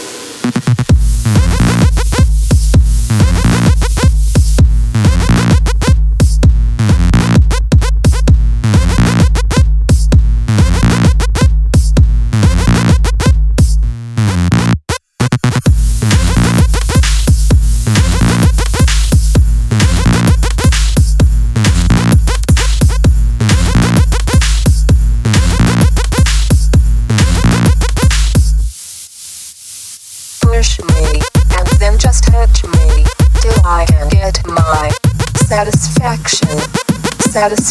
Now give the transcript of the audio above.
get satisfaction,